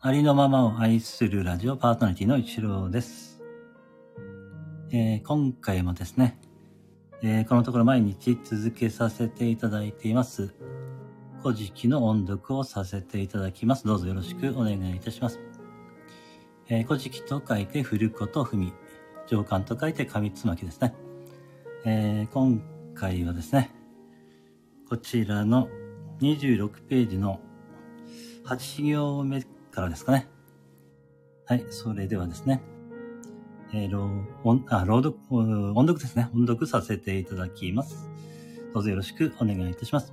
ありのままを愛するラジオパーソナリティの一郎です。えー今回もですね、えーこのところ毎日続けさせていただいています、古事記の音読をさせていただきます。どうぞよろしくお願いいたします。えー古事記と書いて振ること踏み、上巻と書いて紙つまきですね。えー今回はですね、こちらの26ページの8行目からですかね。はい、それではですね、えー、朗音あ朗読、音読ですね。音読させていただきます。どうぞよろしくお願いいたします。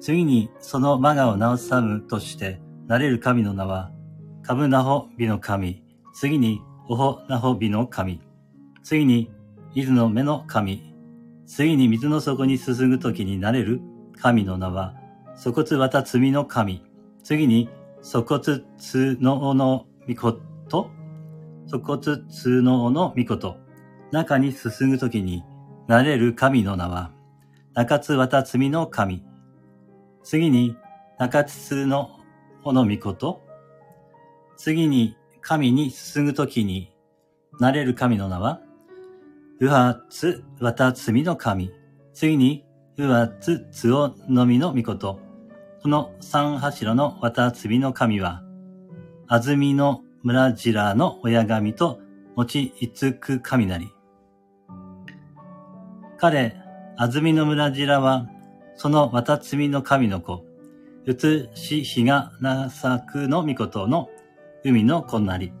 次に、そのマガを直さむとして、なれる神の名は、カブナホビの神。次に、オホナホビの神。次に、伊豆の目の神。次に水の底に進むときになれる神の名は、粗骨綿罪の神。次に、粗骨通のおの御事。粗骨通のおの御事。中に進むときになれる神の名は、中津綿罪の神。次に、中津のおの御事。次に、神に進むときになれる神の名は、うはつわたつみの神。次に、うはつつおのみのみこと。この三柱のわたつみの神は、あずみの村白の親神と持ちいつく神なり。彼、あずみの村白は、そのわたつみの神の子、うつしひがなさくのみことの海の子なり。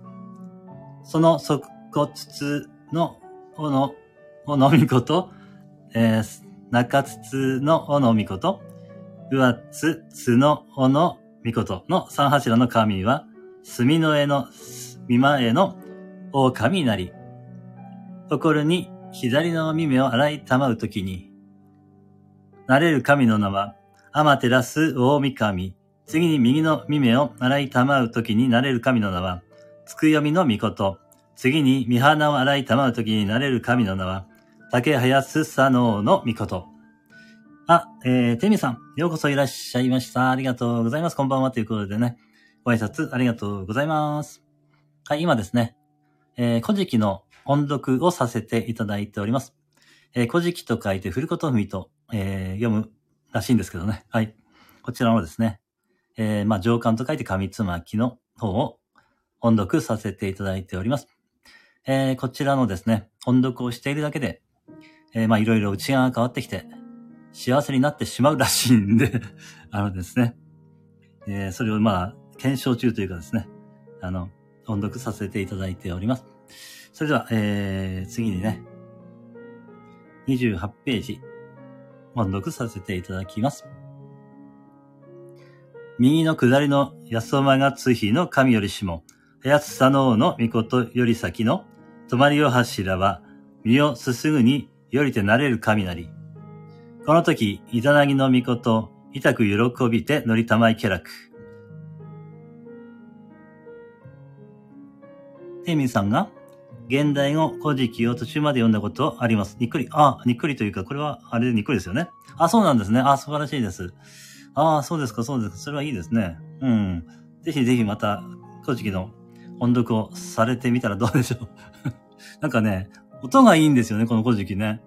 その即骨つのおの、おのみこと、えー、中津のおのみこと、上津津のおのみことの三柱の神は、墨の絵の見前の狼なり。ところに左の耳を洗いたまうときに、なれる神の名は、アマテラス大神。次に右の耳を洗いたまうときになれる神の名は、つくよみのみこと。次に、見花を洗いたまうときになれる神の名は、竹早すさののみこと。あ、えー、テミさん、ようこそいらっしゃいました。ありがとうございます。こんばんはということでね、ご挨拶ありがとうございます。はい、今ですね、えー、古事記の音読をさせていただいております。えー、古事記と書いて、古ことみと、えー、読むらしいんですけどね。はい。こちらのですね、えー、まあ、上巻と書いて紙つまきの方を音読させていただいております。えー、こちらのですね、音読をしているだけで、えー、まあ、いろいろ内側が変わってきて、幸せになってしまうらしいんで、あのですね、えー、それをまあ、検証中というかですね、あの、音読させていただいております。それでは、えー、次にね、28ページ、音読させていただきます。右の下りの安間が津比の神よりしも、早津佐野の御事より先の、泊まりを柱は、身をすすぐによりてなれる神なり。この時、イザナギの御事、痛く喜びて乗りたまいけらく。テイミンさんが、現代語古事記を途中まで読んだことあります。にっくり、あ、にっくりというか、これは、あれでにっくりですよね。あ、そうなんですね。あ、素晴らしいです。あそうですか、そうですか。それはいいですね。うん。ぜひぜひまた、古事記の音読をされてみたらどうでしょう。なんかね、音がいいんですよね、この古事記ね。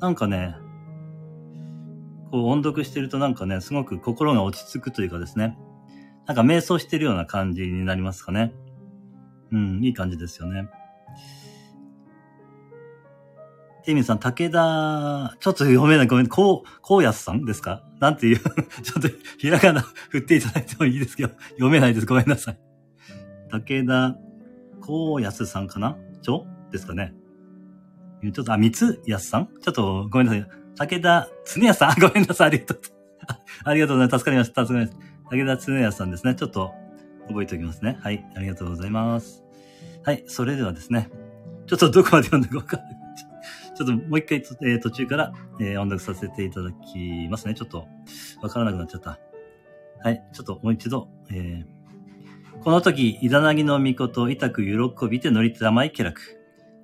なんかね、こう音読してるとなんかね、すごく心が落ち着くというかですね。なんか瞑想してるような感じになりますかね。うん、いい感じですよね。テイミさん、武田、ちょっと読めない。ごめん、こう、こうやすさんですか？なんていう、ちょっと、ひらがな 振っていただいてもいいですけど、読めないです。ごめんなさい。武田、こうやすさんかな？ちょ？ですかね。ちょっと、あ、三つやすさん？ちょっと、ごめんなさい。武田つねやさん ごめんなさい。ありがとう。ありがとうございます。助かりました。助かりました。武田つねやさんですね。ちょっと、覚えておきますね。はい。ありがとうございます。はい。それではですね。ちょっとどこまで読んだかわか。ちょっともう一回、えー、途中から、えー、音読させていただきますね。ちょっと、わからなくなっちゃった。はい。ちょっともう一度、えー、この時、イザナギの御事、痛く喜びて乗りたまい気楽。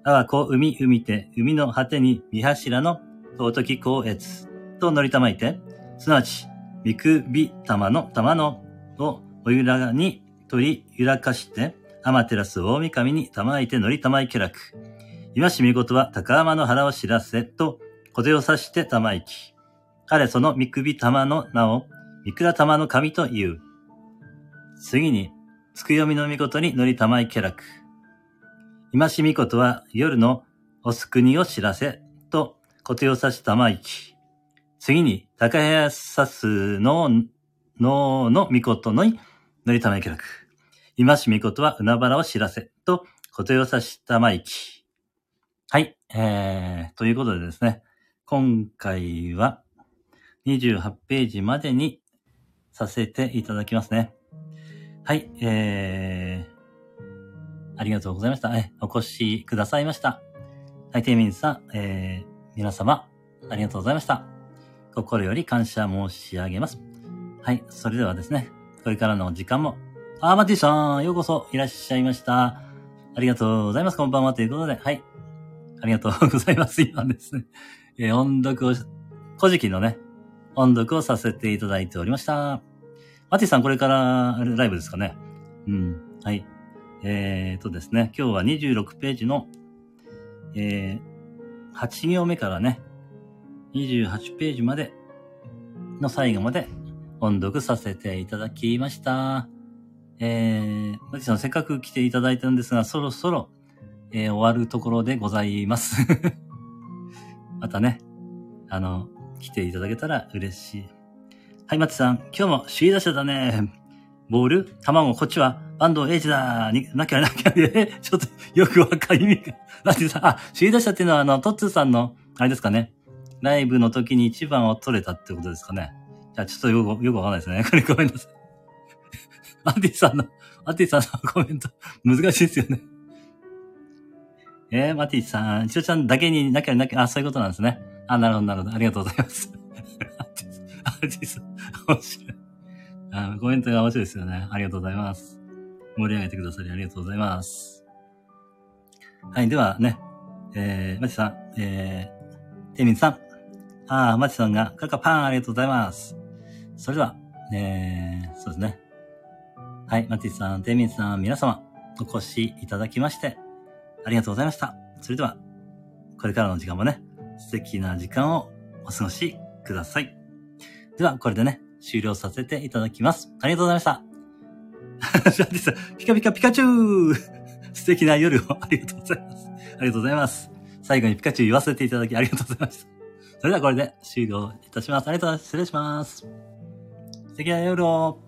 あわこ海海て、海の果てに見柱の尊き光悦と乗りたまいて、すなわち、見首玉の玉のをおゆらに取り揺らかして、天照大神に玉いて乗り玉い気楽。今しみ事は高天の腹を知らせと小手を刺して玉行き。彼その三首玉の名を三倉玉の神と言う。次に、つくよみのみ事に乗り玉い気楽。今しみことは夜のおすくにを知らせと小手を刺し玉行き。次に、高部さすの脳のみことの乗り玉い気楽。今しみことは海原を知らせと小手を刺し玉行き。はい。えー、ということでですね、今回は28ページまでにさせていただきますね。はい。えー、ありがとうございました。え、お越しくださいました。はい、テイミンさん、えー、皆様、ありがとうございました。心より感謝申し上げます。はい、それではですね、これからの時間も、あー、マティさん、ようこそいらっしゃいました。ありがとうございます。こんばんは。ということで、はい。ありがとうございます。今ですね。えー、音読を、古事記のね、音読をさせていただいておりました。マティさん、これからライブですかね？うん。はい。えーとですね、今日は26ページの、えー、8行目からね、28ページまでの最後まで音読させていただきました。えー、マティさん、せっかく来ていただいたんですが、そろそろえー、終わるところでございます またね、あの、来ていただけたら嬉しい。はい、松さん、今日も首位打者だね。ボール卵、こっちは、バンドエイジだに、なきゃなきゃ、え、ちょっと、よくわかりみが。だってさ、あ、首位打者っていうのは、あの、トッツーさんの、あれですかね。ライブの時に一番を取れたってことですかね。じゃあ、ちょっとよく、よくわかんないですね。これごめんなさい。アティさんの、アティさんのコメント、難しいですよね。えー、マティさん、ちおちゃんだけになきゃなきゃ、あ、そういうことなんですね。あ、なるほど、なるほど。ありがとうございます。アティさん、面白い。あコメントが面白いですよね。ありがとうございます。盛り上げてくださりありがとうございます。はい、ではね、えー、マティさん、えー、テミンさん。あー、マティさんが、カカパンありがとうございます。それでは、えー、そうですね。はい、マティさん、テミンさん、皆様、お越しいただきまして、ありがとうございました。それでは、これからの時間もね、素敵な時間をお過ごしください。では、これでね、終了させていただきます。ありがとうございました。シャンティさん、ピカピカピカチュウ 素敵な夜をありがとうございます。ありがとうございます。最後にピカチュウ言わせていただきありがとうございました。それではこれで終了いたします。ありがとうございます。失礼します。素敵な夜を。